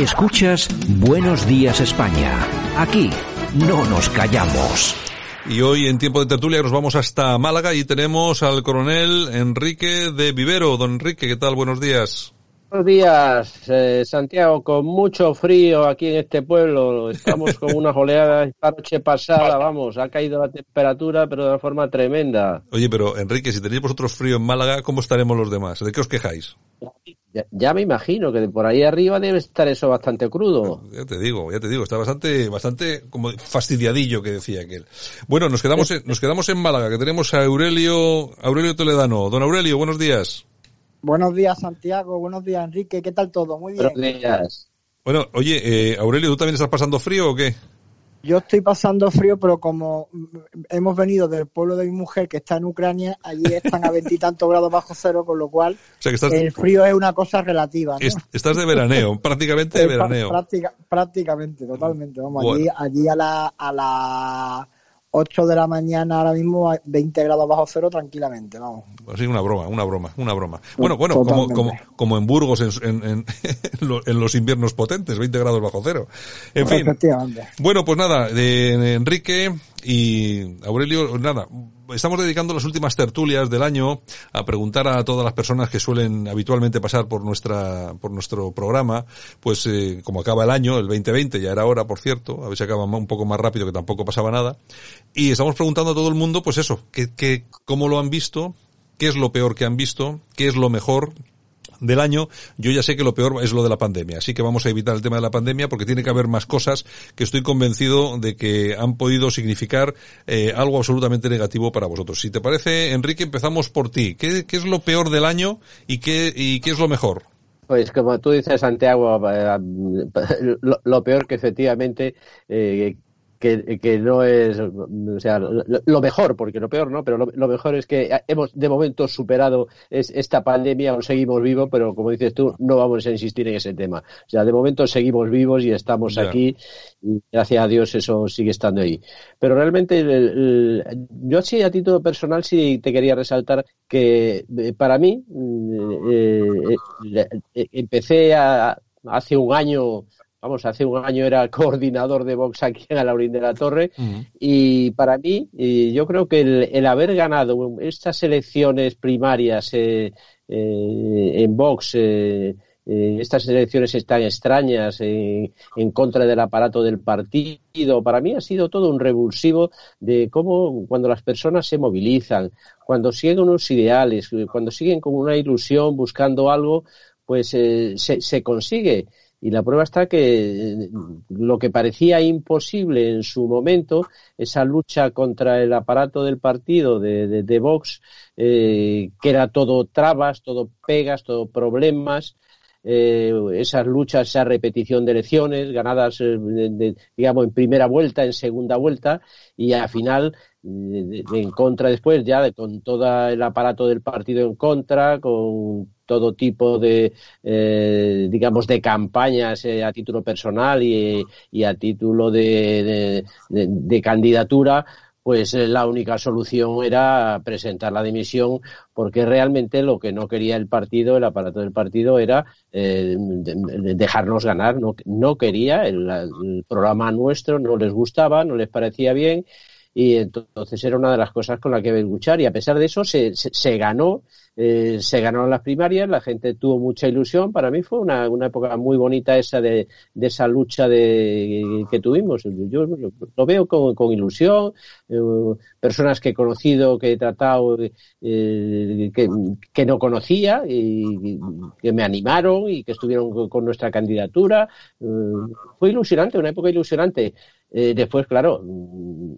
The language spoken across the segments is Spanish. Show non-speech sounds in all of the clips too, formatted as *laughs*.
Escuchas Buenos Días España. Aquí no nos callamos. Y hoy en tiempo de tertulia nos vamos hasta Málaga y tenemos al coronel Enrique de Vivero. Don Enrique, ¿qué tal? Buenos días. Buenos días, eh, Santiago, con mucho frío aquí en este pueblo. Estamos con unas oleadas esta noche pasada, vamos, ha caído la temperatura, pero de una forma tremenda. Oye, pero Enrique, si tenéis vosotros frío en Málaga, ¿cómo estaremos los demás? ¿De qué os quejáis? Ya, ya me imagino que por ahí arriba debe estar eso bastante crudo. Ya te digo, ya te digo, está bastante, bastante como fastidiadillo que decía aquel. Bueno, nos quedamos, en, nos quedamos en Málaga, que tenemos a Aurelio, Aurelio Toledano. Don Aurelio, buenos días. Buenos días, Santiago. Buenos días, Enrique. ¿Qué tal todo? Muy bien. Buenos días. Bueno, oye, eh, Aurelio, ¿tú también estás pasando frío o qué? Yo estoy pasando frío, pero como hemos venido del pueblo de mi mujer que está en Ucrania, allí están a veintitantos *laughs* grados bajo cero, con lo cual O sea, que estás, el frío es una cosa relativa. ¿no? es- estás de veraneo, *laughs* prácticamente de veraneo. práctica- prácticamente, totalmente. Vamos, Bueno. allí, allí a la a las 8 de la mañana ahora mismo a 20 grados bajo cero tranquilamente, vamos. Así una broma, una broma, una broma. Bueno, bueno, como, Totalmente. como, como en Burgos en, en, en- *laughs* en lo- en los inviernos potentes, 20 grados bajo cero. En fin. Bueno, pues nada, de, de Enrique y Aurelio, nada, estamos dedicando las últimas tertulias del año a preguntar a todas las personas que suelen habitualmente pasar por nuestra, por nuestro programa, pues eh, como acaba el año, el 2020, ya era hora, por cierto, a si acaba un poco más rápido que tampoco pasaba nada, y estamos preguntando a todo el mundo, pues eso, que, que, cómo lo han visto, qué es lo peor que han visto, qué es lo mejor, del año, yo ya sé que lo peor es lo de la pandemia, así que vamos a evitar el tema de la pandemia porque tiene que haber más cosas que estoy convencido de que han podido significar eh, algo absolutamente negativo para vosotros. Si te parece, Enrique, empezamos por ti. ¿Qué, qué es lo peor del año y qué, y qué es lo mejor? Pues como tú dices, Santiago, eh, lo, peor que efectivamente eh, que, que no es, o sea, lo, lo mejor, porque lo peor no, pero lo, lo, mejor es que hemos de momento superado es, esta pandemia, aún seguimos vivos, pero como dices tú, no vamos a insistir en ese tema. O sea, de momento seguimos vivos y estamos aquí y gracias a Dios eso sigue estando ahí. Pero realmente el- el- yo sí a título personal sí te quería resaltar que eh, para mí mm, eh, eh, eh, empecé a, hace un año Vamos, hace un año era *laughs* coordinador de Vox aquí en Alaurín de la Torre y para mí, y yo creo que el, el haber ganado estas elecciones primarias eh, eh, en Vox, eh, eh, estas elecciones tan extrañas en, contra del aparato del partido, para mí ha sido todo un revulsivo de cómo cuando las personas se movilizan, cuando siguen unos ideales, cuando siguen con una ilusión buscando algo, pues eh, se, se consigue. Y la prueba está que eh, lo que parecía imposible en su momento, esa lucha contra el aparato del partido de, de, de Vox, eh, que era todo trabas, todo pegas, todo problemas, eh, esas luchas, esa repetición de elecciones ganadas, eh, digamos, en primera vuelta, en segunda vuelta, y al final en contra después ya con todo el aparato del partido en contra, con todo tipo de, eh, digamos, de campañas eh, a título personal y, y a título de- de candidatura, pues eh, la única solución era presentar la dimisión porque realmente lo que no quería el partido, el aparato del partido, era eh, de- de- dejarnos ganar. No, no quería, el programa nuestro no les gustaba, no les parecía bien y entonces era una de las cosas con las que luchar y a pesar de eso se, se, se ganó eh, se ganaron las primarias, la gente tuvo mucha ilusión. Para mí fue una, una época muy bonita esa de, de esa lucha de, que tuvimos. Yo lo, veo con, con ilusión. Eh, personas que he conocido, que he tratado, eh, que, que no conocía y que me animaron y que estuvieron con, con nuestra candidatura. Eh, fue ilusionante, una época ilusionante. Eh, después, claro,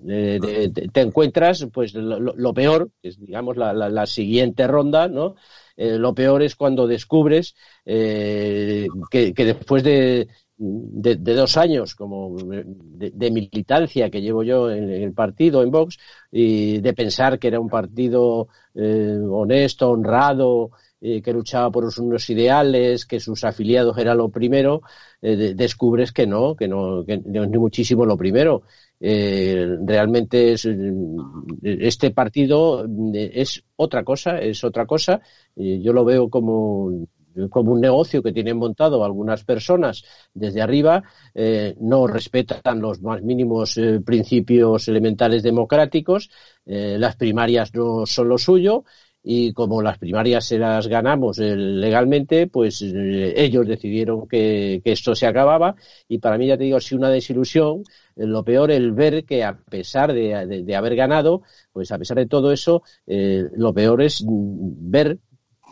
eh, de- de- te encuentras pues lo, lo- peor, que es digamos la, la- la siguiente ronda, ¿no? lo peor es cuando descubres que, que, después de, de, dos años como de, militancia que llevo yo en, el partido, en Vox, y de pensar que era un partido honesto, honrado, que luchaba por unos ideales, que sus afiliados era lo primero, descubres que no, que no, que no es ni muchísimo lo primero. Eh, realmente es, este partido es otra cosa, es otra cosa. yo lo veo como como un negocio que tienen montado algunas personas desde arriba, eh, no respetan los más mínimos eh, principios elementales democráticos, eh, las primarias no son lo suyo y como las primarias se las ganamos eh, legalmente, pues eh, ellos decidieron que, esto se acababa. Y para mí ya te digo, si una desilusión, eh, lo peor el ver que a pesar de, de, haber ganado, pues a pesar de todo eso, lo peor es ver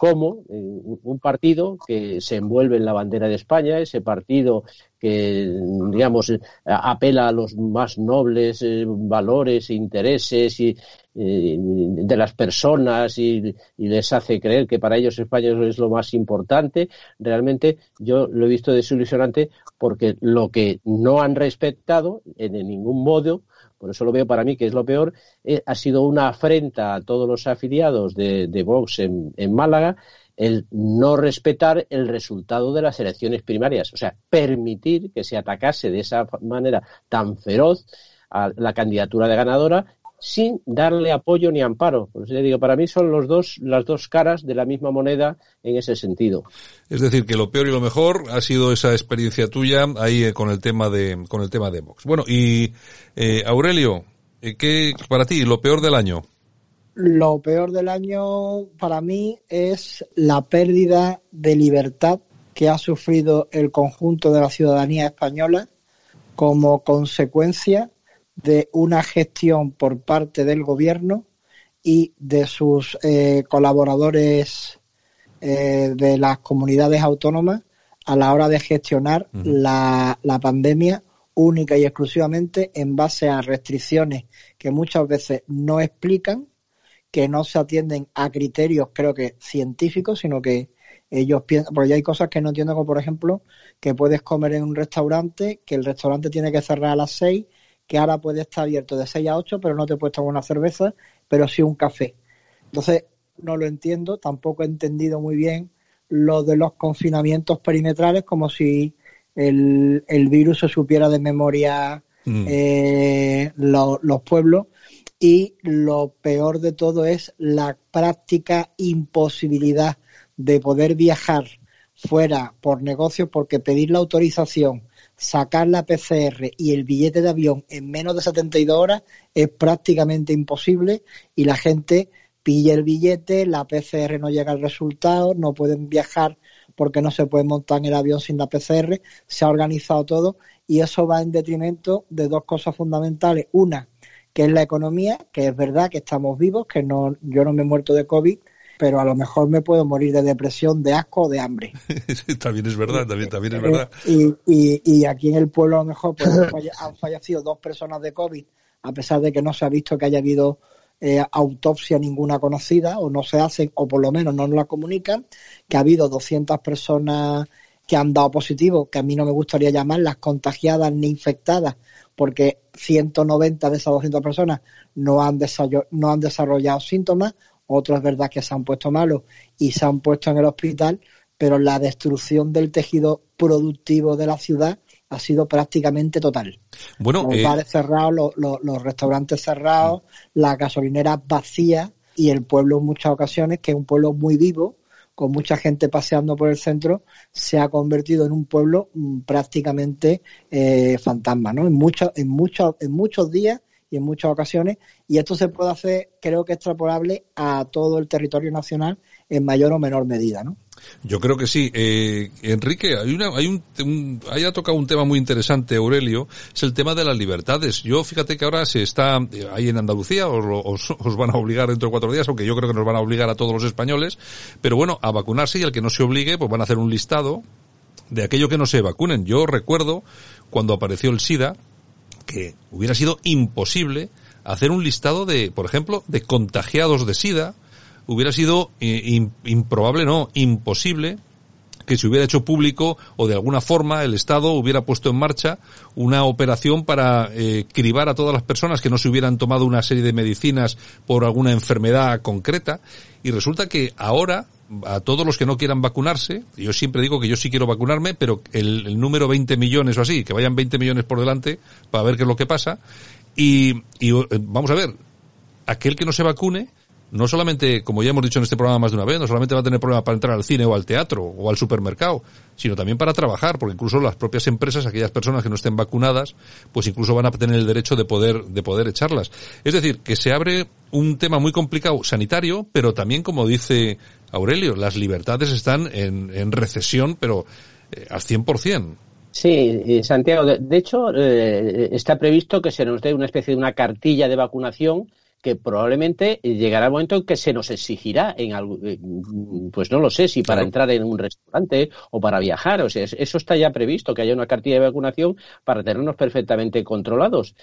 cómo un partido que se envuelve en la bandera de España, ese partido que, digamos, apela a los más nobles valores e intereses y, eh, de las personas y, les hace creer que para ellos España es lo más importante. Realmente yo lo he visto desilusionante porque lo que no han respetado en ningún modo, por eso lo veo para mí que es lo peor, eh, ha sido una afrenta a todos los afiliados de, Vox en, en Málaga el no respetar el resultado de las elecciones primarias, o sea, permitir que se atacase de esa manera tan feroz a la candidatura de ganadora sin darle apoyo ni amparo. Por eso le digo, para mí son los dos, las dos caras de la misma moneda en ese sentido. Es decir, que lo peor y lo mejor ha sido esa experiencia tuya ahí eh, con el tema de, con el tema de Vox. Bueno, y eh, Aurelio, eh, ¿qué para ti lo peor del año? Lo peor del año para mí es la pérdida de libertad que ha sufrido el conjunto de la ciudadanía española como consecuencia de una gestión por parte del gobierno y de sus eh, colaboradores eh, de las comunidades autónomas a la hora de gestionar la, la pandemia única y exclusivamente en base a restricciones que muchas veces no explican, que no se atienden a criterios, creo que científicos, sino que ellos piensan, porque hay cosas que no entiendo, como por ejemplo, que puedes comer en un restaurante, que el restaurante tiene que cerrar a las seis que ahora puede estar abierto de 6 a 8, pero no te puedes tomar una cerveza, pero sí un café. Entonces, no lo entiendo, tampoco he entendido muy bien lo de los confinamientos perimetrales, como si el, virus se supiera de memoria mm. eh, los pueblos. Y lo peor de todo es la práctica imposibilidad de poder viajar fuera por negocios porque pedir la autorización sacar la PCR y el billete de avión en menos de 72 horas es prácticamente imposible y la gente pilla el billete, la PCR no llega al resultado, no pueden viajar porque no se puede montar en el avión sin la PCR, se ha organizado todo y eso va en detrimento de dos cosas fundamentales. Una, que es la economía, que es verdad que estamos vivos, que no, yo no me he muerto de COVID, pero a lo mejor me puedo morir de depresión, de asco o de hambre. *laughs* también es verdad, también, también es verdad. Y, y, y aquí en el pueblo a lo mejor pues, han fallecido dos personas de COVID, a pesar de que no se ha visto que haya habido eh, autopsia ninguna conocida, o no se hacen, o por lo menos no nos la comunican, que ha habido 200 personas que han dado positivo, que a mí no me gustaría llamarlas contagiadas ni infectadas, porque 190 de esas 200 personas no han, no han desarrollado síntomas, otros es verdad que se han puesto malos y se han puesto en el hospital, pero la destrucción del tejido productivo de la ciudad ha sido prácticamente total. Bueno, los eh, bares cerrados, los, restaurantes cerrados, las gasolineras vacías y el pueblo en muchas ocasiones, que es un pueblo muy vivo, con mucha gente paseando por el centro, se ha convertido en un pueblo mm, prácticamente eh, fantasma, ¿no? En muchos, en muchos, en muchos días y en muchas ocasiones, y esto se puede hacer, creo que extrapolable a todo el territorio nacional en mayor o menor medida, ¿no? Yo creo que sí. Eh, Enrique, hay, una, hay un, ha tocado un tema muy interesante, Aurelio, es el tema de las libertades. Yo fíjate que ahora se está eh, ahí en Andalucía, os, os, van a obligar dentro de cuatro días, aunque yo creo que nos van a obligar a todos los españoles, pero bueno, a vacunarse y al que no se obligue, pues van a hacer un listado de aquello que no se vacunen. Yo recuerdo cuando apareció el SIDA, que hubiera sido imposible hacer un listado de, por ejemplo, de contagiados de SIDA, hubiera sido eh, improbable, no, imposible que se hubiera hecho público o de alguna forma el Estado hubiera puesto en marcha una operación para eh, cribar a todas las personas que no se hubieran tomado una serie de medicinas por alguna enfermedad concreta. Y resulta que ahora a todos los que no quieran vacunarse, yo siempre digo que yo sí quiero vacunarme, pero el, número 20 millones o así, que vayan 20 millones por delante para ver qué es lo que pasa. Y, y eh, vamos a ver, aquel que no se vacune, no solamente, como ya hemos dicho en este programa más de una vez, no solamente va a tener problemas para entrar al cine o al teatro o al supermercado, sino también para trabajar, porque incluso las propias empresas, aquellas personas que no estén vacunadas, pues incluso van a tener el derecho de poder, de poder echarlas. Es decir, que se abre un tema muy complicado sanitario, pero también, como dice Aurelio, las libertades están en, en recesión, pero eh, al 100%. Sí, Santiago. De, hecho, eh, está previsto que se nos dé una especie de una cartilla de vacunación que probablemente llegará el momento en que se nos exigirá en algo, eh, pues no lo sé, si para entrar en un restaurante o para viajar, o sea, eso está ya previsto, que haya una cartilla de vacunación para tenernos perfectamente controlados.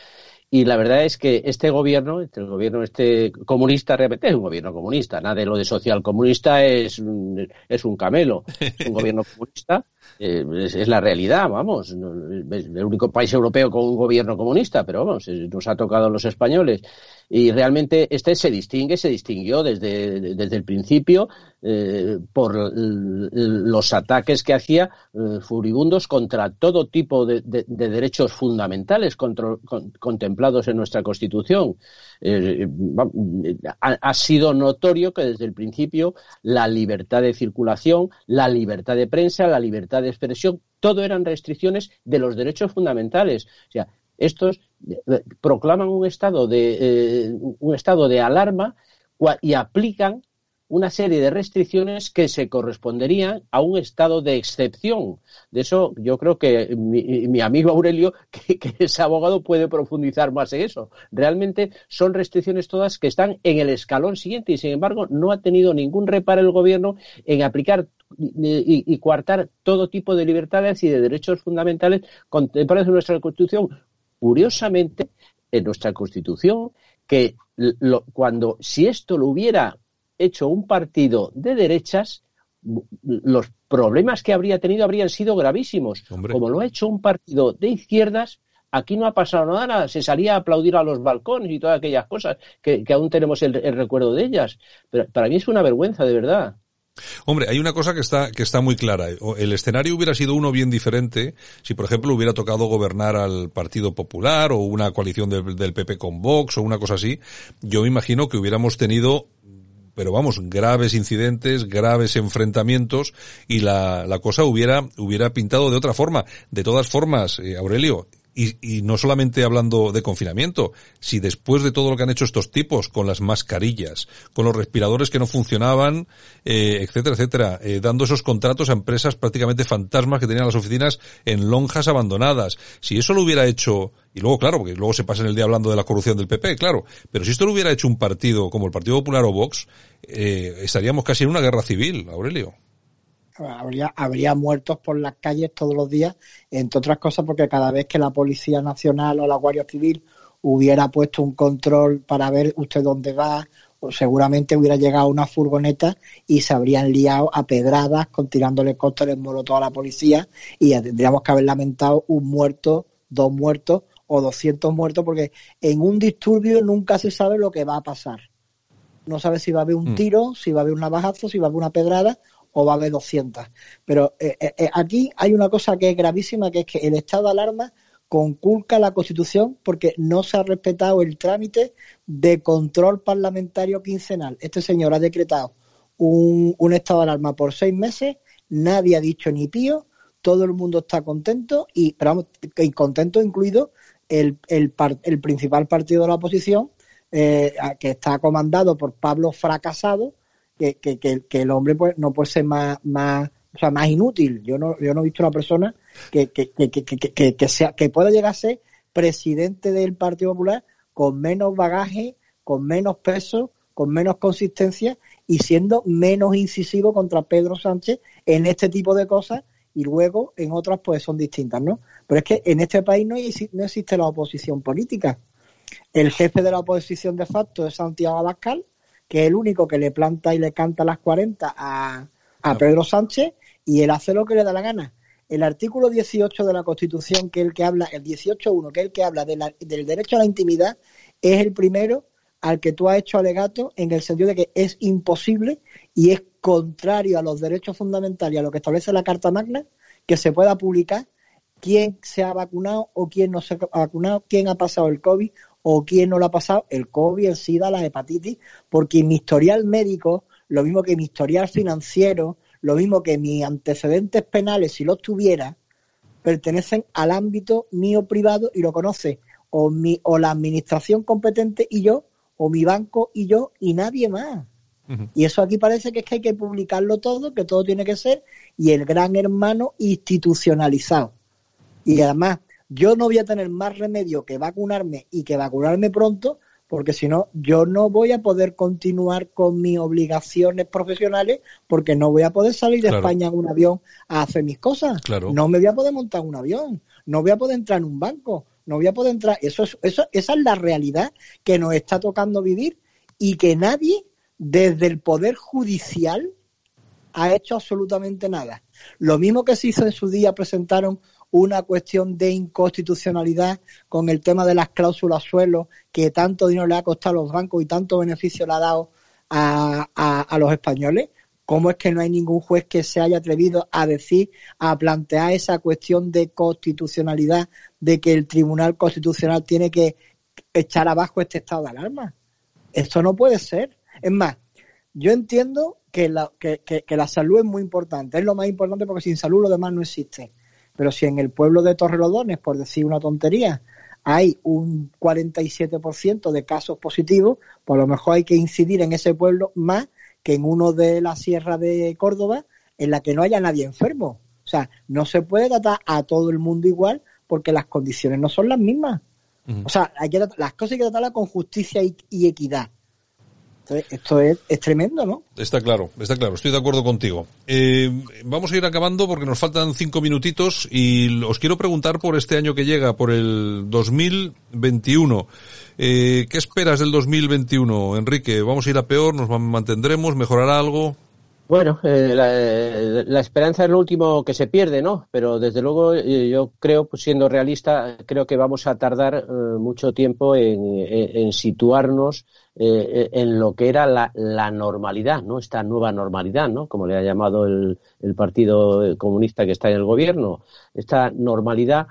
Y la verdad es que este gobierno, este gobierno este comunista, realmente es un gobierno comunista. Nada de lo de social comunista es, es un camelo. Es un gobierno *laughs* comunista, eh, es, la realidad, vamos. Es el único país europeo con un gobierno comunista, pero vamos, nos ha tocado a los españoles. Y realmente este se distingue, se distinguió desde, desde el principio eh, por los ataques que hacía eh, furibundos contra todo tipo de, derechos fundamentales contemplados en nuestra Constitución. Eh, ha, sido notorio que desde el principio la libertad de circulación, la libertad de prensa, la libertad de expresión, todo eran restricciones de los derechos fundamentales. O sea, estos proclaman un estado de, eh, un estado de alarma y aplican una serie de restricciones que se corresponderían a un estado de excepción. De eso yo creo que mi, amigo Aurelio, *laughs* que, es abogado, puede profundizar más en eso. Realmente son restricciones todas que están en el escalón siguiente y, sin embargo, no ha tenido ningún reparo el gobierno en aplicar y, y, coartar todo tipo de libertades y de derechos fundamentales contemplados en nuestra Constitución, curiosamente, en nuestra Constitución, que cuando si esto lo hubiera hecho un partido de derechas, los problemas que habría tenido habrían sido gravísimos. Como lo ha hecho un partido de izquierdas, aquí no ha pasado nada, se salía a aplaudir a los balcones y todas aquellas cosas que, aún tenemos el, recuerdo de ellas. Pero para mí es una vergüenza, de verdad. Hombre, hay una cosa que está, que está muy clara. El escenario hubiera sido uno bien diferente si, por ejemplo, hubiera tocado gobernar al Partido Popular o una coalición del, del PP con Vox o una cosa así. Yo me imagino que hubiéramos tenido pero vamos, graves incidentes, graves enfrentamientos y la, la cosa hubiera, hubiera pintado de otra forma. De todas formas, eh, Aurelio, y, y, no solamente hablando de confinamiento, si después de todo lo que han hecho estos tipos, con las mascarillas, con los respiradores que no funcionaban, eh, etcétera, etcétera, eh, dando esos contratos a empresas prácticamente fantasmas que tenían las oficinas en lonjas abandonadas, si eso lo hubiera hecho, y luego claro, porque luego se pasa en el día hablando de la corrupción del PP, claro, pero si esto lo hubiera hecho un partido como el Partido Popular o Vox, eh, estaríamos casi en una guerra civil, Aurelio habría, habría muertos por las calles todos los días, entre otras cosas porque cada vez que la Policía Nacional o la Guardia Civil hubiera puesto un control para ver usted dónde va, seguramente hubiera llegado una furgoneta y se habrían liado a pedradas con tirándole cócteles molotov a la policía y tendríamos que haber lamentado un muerto, dos muertos o 200 muertos porque en un disturbio nunca se sabe lo que va a pasar. No sabe si va a haber un mm. tiro, si va a haber un navajazo, si va a haber una pedrada o va a haber 200. Pero eh, eh, eh, aquí hay una cosa que es gravísima, que es que el estado de alarma conculca la Constitución porque no se ha respetado el trámite de control parlamentario quincenal. Este señor ha decretado un, estado de alarma por seis meses, nadie ha dicho ni pío, todo el mundo está contento y, pero y contento incluido el, el, el, principal partido de la oposición, que está comandado por Pablo Fracasado, que, que, que, el hombre pues no puede ser más, más, o sea, más inútil. Yo no, yo no he visto una persona que, que, que, que, sea, que pueda llegar a ser presidente del Partido Popular con menos bagaje, con menos peso, con menos consistencia y siendo menos incisivo contra Pedro Sánchez en este tipo de cosas y luego en otras pues son distintas, ¿no? Pero es que en este país no, no existe la oposición política. El jefe de la oposición de facto es Santiago Abascal, que es el único que le planta y le canta las 40 a, a Pedro Sánchez y él hace lo que le da la gana. El artículo 18 de la Constitución, que es el que habla, el 18.1, que es el que habla del derecho a la intimidad, es el primero al que tú has hecho alegato en el sentido de que es imposible y es contrario a los derechos fundamentales y a lo que establece la Carta Magna que se pueda publicar quién se ha vacunado o quién no se ha vacunado, quién ha pasado el COVID o quién no lo ha pasado, el COVID, el SIDA, la hepatitis, porque mi historial médico, lo mismo que mi historial financiero, lo mismo que mis antecedentes penales, si los tuviera, pertenecen al ámbito mío privado y lo conoce o, mi, o la administración competente y yo, o mi banco y yo, y nadie más. Y eso aquí parece que es que hay que publicarlo todo, que todo tiene que ser, y el gran hermano institucionalizado. Y además, yo no voy a tener más remedio que vacunarme y que vacunarme pronto, porque si no, yo no voy a poder continuar con mis obligaciones profesionales porque no voy a poder salir de España en un avión a hacer mis cosas. No me voy a poder montar un avión, no voy a poder entrar en un banco, no voy a poder entrar. Eso, eso, esa es la realidad que nos está tocando vivir y que nadie desde el Poder Judicial ha hecho absolutamente nada. Lo mismo que se hizo en su día, presentaron una cuestión de inconstitucionalidad con el tema de las cláusulas suelo, que tanto dinero le ha costado a los bancos y tanto beneficio le ha dado a, a, los españoles. ¿Cómo es que no hay ningún juez que se haya atrevido a decir, a plantear esa cuestión de constitucionalidad, de que el Tribunal Constitucional tiene que echar abajo este estado de alarma? Esto no puede ser. Es más, yo entiendo que la, que, que la salud es muy importante, es lo más importante porque sin salud lo demás no existe. Pero si en el pueblo de Torrelodones, por decir una tontería, hay un 47% de casos positivos, pues a lo mejor hay que incidir en ese pueblo más que en uno de la sierra de Córdoba, en la que no haya nadie enfermo. O sea, no se puede tratar a todo el mundo igual porque las condiciones no son las mismas. O sea, hay que, las cosas hay que tratarlas con justicia y equidad esto es, tremendo, ¿no? Está claro, está claro, estoy de acuerdo contigo. Eh, vamos a ir acabando porque nos faltan cinco minutitos y os quiero preguntar por este año que llega, por el 2021. Eh, ¿Qué esperas del 2021, Enrique? ¿Vamos a ir a peor? ¿Nos mantendremos? ¿Mejorará algo? Bueno, eh, eh, la, esperanza es lo último que se pierde, ¿no? Pero desde luego eh, yo creo, pues, siendo realista, creo que vamos a tardar mucho tiempo en, situarnos en lo que era la, normalidad, ¿no? Esta nueva normalidad, ¿no? Como le ha llamado el, el Partido Comunista que está en el gobierno. Esta normalidad,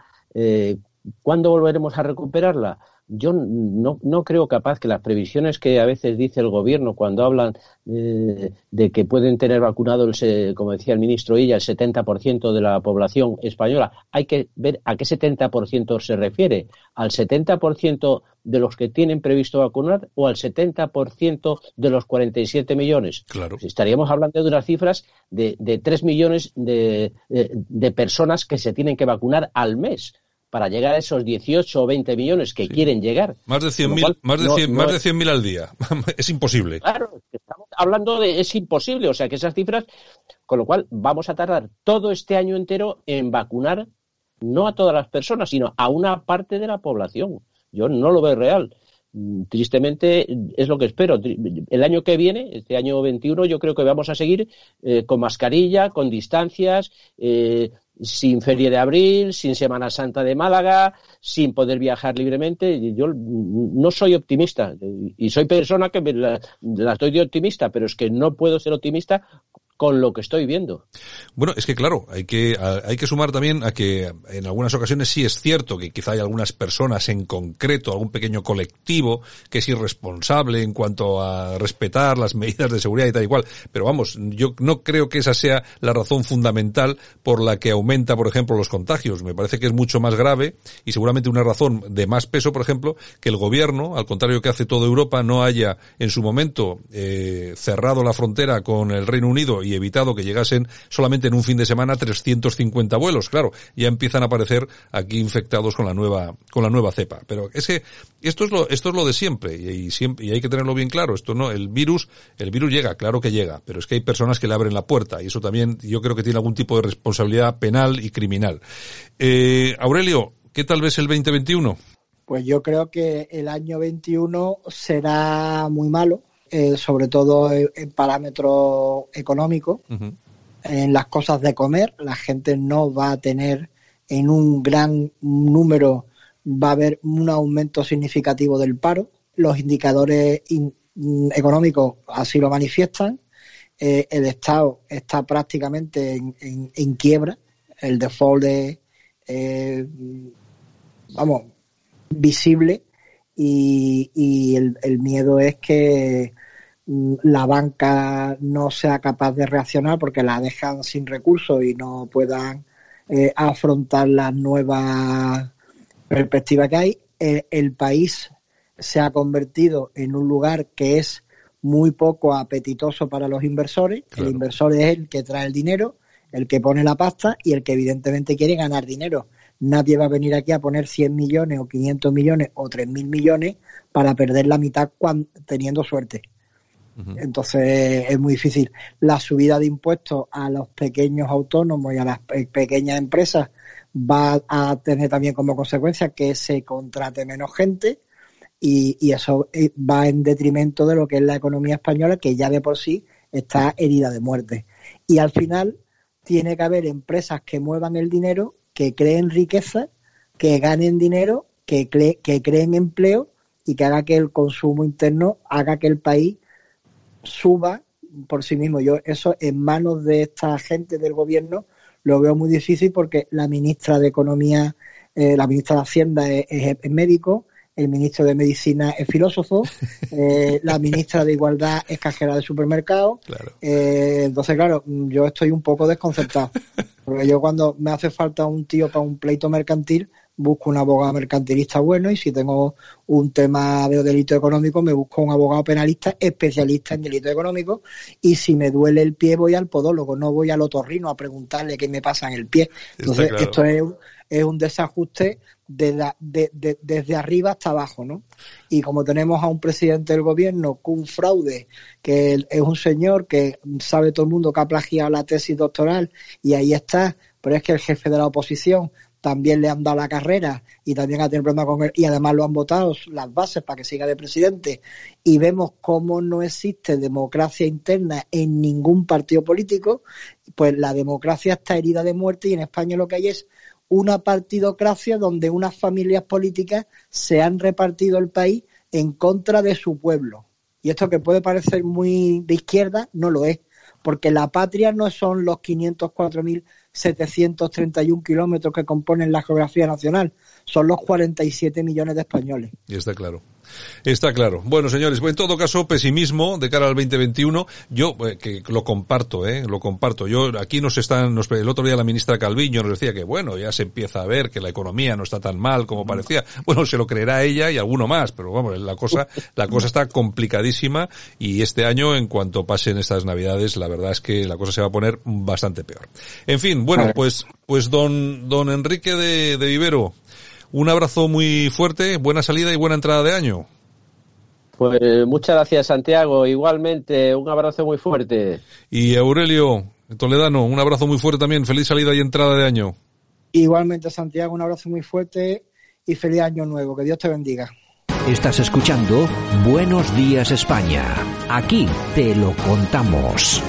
¿cuándo volveremos a recuperarla? Yo no, no creo capaz que las previsiones que a veces dice el gobierno cuando hablan eh, de que pueden tener vacunado, el, como decía el ministro Illa, el 70% de la población española, hay que ver a qué 70% se refiere. ¿Al 70% de los que tienen previsto vacunar o al 70% de los 47 millones? Claro. estaríamos hablando de unas cifras de, de 3 millones de, de personas que se tienen que vacunar al mes para llegar a esos 18 o 20 millones que quieren llegar. Más de 100.000 más de 100, más de 100 al día. *laughs* es imposible. Claro, estamos hablando de es imposible, o sea, que esas cifras con lo cual vamos a tardar todo este año entero en vacunar no a todas las personas, sino a una parte de la población. Yo no lo veo real. Tristemente es lo que espero. El año que viene, este año 21, yo creo que vamos a seguir eh, con mascarilla, con distancias, eh, sin Feria de Abril, sin Semana Santa de Málaga, sin poder viajar libremente. Yo no soy optimista y soy persona que la, la estoy de optimista, pero es que no puedo ser optimista con lo que estoy viendo. Bueno, es que claro, hay que, hay que sumar también a que en algunas ocasiones sí es cierto que quizá hay algunas personas en concreto, algún pequeño colectivo que es irresponsable en cuanto a respetar las medidas de seguridad y tal y cual. Pero vamos, yo no creo que esa sea la razón fundamental por la que aumenta, por ejemplo, los contagios. Me parece que es mucho más grave y seguramente una razón de más peso, por ejemplo, que el gobierno, al contrario que hace toda Europa, no haya en su momento eh, cerrado la frontera con el Reino Unido y evitado que llegasen solamente en un fin de semana 350 vuelos. Claro, ya empiezan a aparecer aquí infectados con la nueva, con la nueva cepa. Pero es que esto es lo, esto es lo de siempre y, siempre, y hay que tenerlo bien claro. Esto no, el virus, el virus llega, claro que llega, pero es que hay personas que le abren la puerta y eso también yo creo que tiene algún tipo de responsabilidad penal y criminal. Eh, Aurelio, ¿qué tal ves el 2021? Pues yo creo que el año 21 será muy malo eh, sobre todo en, parámetros económicos, en las cosas de comer. La gente no va a tener en un gran número, va a haber un aumento significativo del paro. Los indicadores económicos así lo manifiestan. Eh, el Estado está prácticamente en, quiebra. El default es, eh, vamos, visible y, el, miedo es que mm, la banca no sea capaz de reaccionar porque la dejan sin recursos y no puedan eh, afrontar las nuevas perspectivas que hay. El, país se ha convertido en un lugar que es muy poco apetitoso para los inversores. El inversor es el que trae el dinero, el que pone la pasta y el que evidentemente quiere ganar dinero nadie va a venir aquí a poner 100 millones o 500 millones o 3.000 millones para perder la mitad cuando, teniendo suerte. Entonces es muy difícil. La subida de impuestos a los pequeños autónomos y a las pequeñas empresas va a tener también como consecuencia que se contrate menos gente y, y, eso eh, va en detrimento de lo que es la economía española, que ya de por sí está herida de muerte. Y al final tiene que haber empresas que muevan el dinero que creen riqueza, que ganen dinero, que, que creen empleo y que haga que el consumo interno haga que el país suba por sí mismo. Yo eso en manos de esta gente del gobierno lo veo muy difícil porque la ministra de Economía, eh, la ministra de Hacienda es, médico, el ministro de Medicina es filósofo, *laughs* eh, la ministra de Igualdad es cajera de supermercado. Eh, entonces, claro, yo estoy un poco desconcertado. *laughs* Porque yo cuando me hace falta un tío para un pleito mercantil, busco un abogado mercantilista bueno y si tengo un tema de delito económico, me busco un abogado penalista especialista en delito económico y si me duele el pie voy al podólogo, no voy al otorrino a preguntarle qué me pasa en el pie. Entonces, esto es, es un desajuste de desde arriba hasta abajo, ¿no? Y como tenemos a un presidente del gobierno un fraude, que es un señor que sabe todo el mundo que ha plagiado la tesis doctoral y ahí está, pero es que el jefe de la oposición también le han dado la carrera y también ha tenido problema con él y además lo han votado las bases para que siga de presidente y vemos cómo no existe democracia interna en ningún partido político, pues la democracia está herida de muerte y en España lo que hay es una partidocracia donde unas familias políticas se han repartido el país en contra de su pueblo. Y esto que puede parecer muy de izquierda, no lo es, porque la patria no son los 504.731 kilómetros que componen la geografía nacional, son los 47 millones de españoles. Y está claro. Está claro. Bueno, señores, en todo caso, pesimismo de cara al 2021. Yo, eh, que lo comparto, eh, lo comparto. Yo, aquí nos están, nos, el otro día la ministra Calviño nos decía que, bueno, ya se empieza a ver que la economía no está tan mal como parecía. Bueno, se lo creerá ella y alguno más, pero vamos, la cosa, la cosa está complicadísima y este año, en cuanto pasen estas navidades, la verdad es que la cosa se va a poner bastante peor. En fin, bueno, pues, pues don, don Enrique de, de Vivero, un abrazo muy fuerte, buena salida y buena entrada de año. Pues muchas gracias, Santiago. Igualmente, un abrazo muy fuerte. Y Aurelio Toledano, un abrazo muy fuerte también. Feliz salida y entrada de año. Igualmente, Santiago, un abrazo muy fuerte y feliz año nuevo. Que Dios te bendiga. Estás escuchando Buenos Días España. Aquí te lo contamos.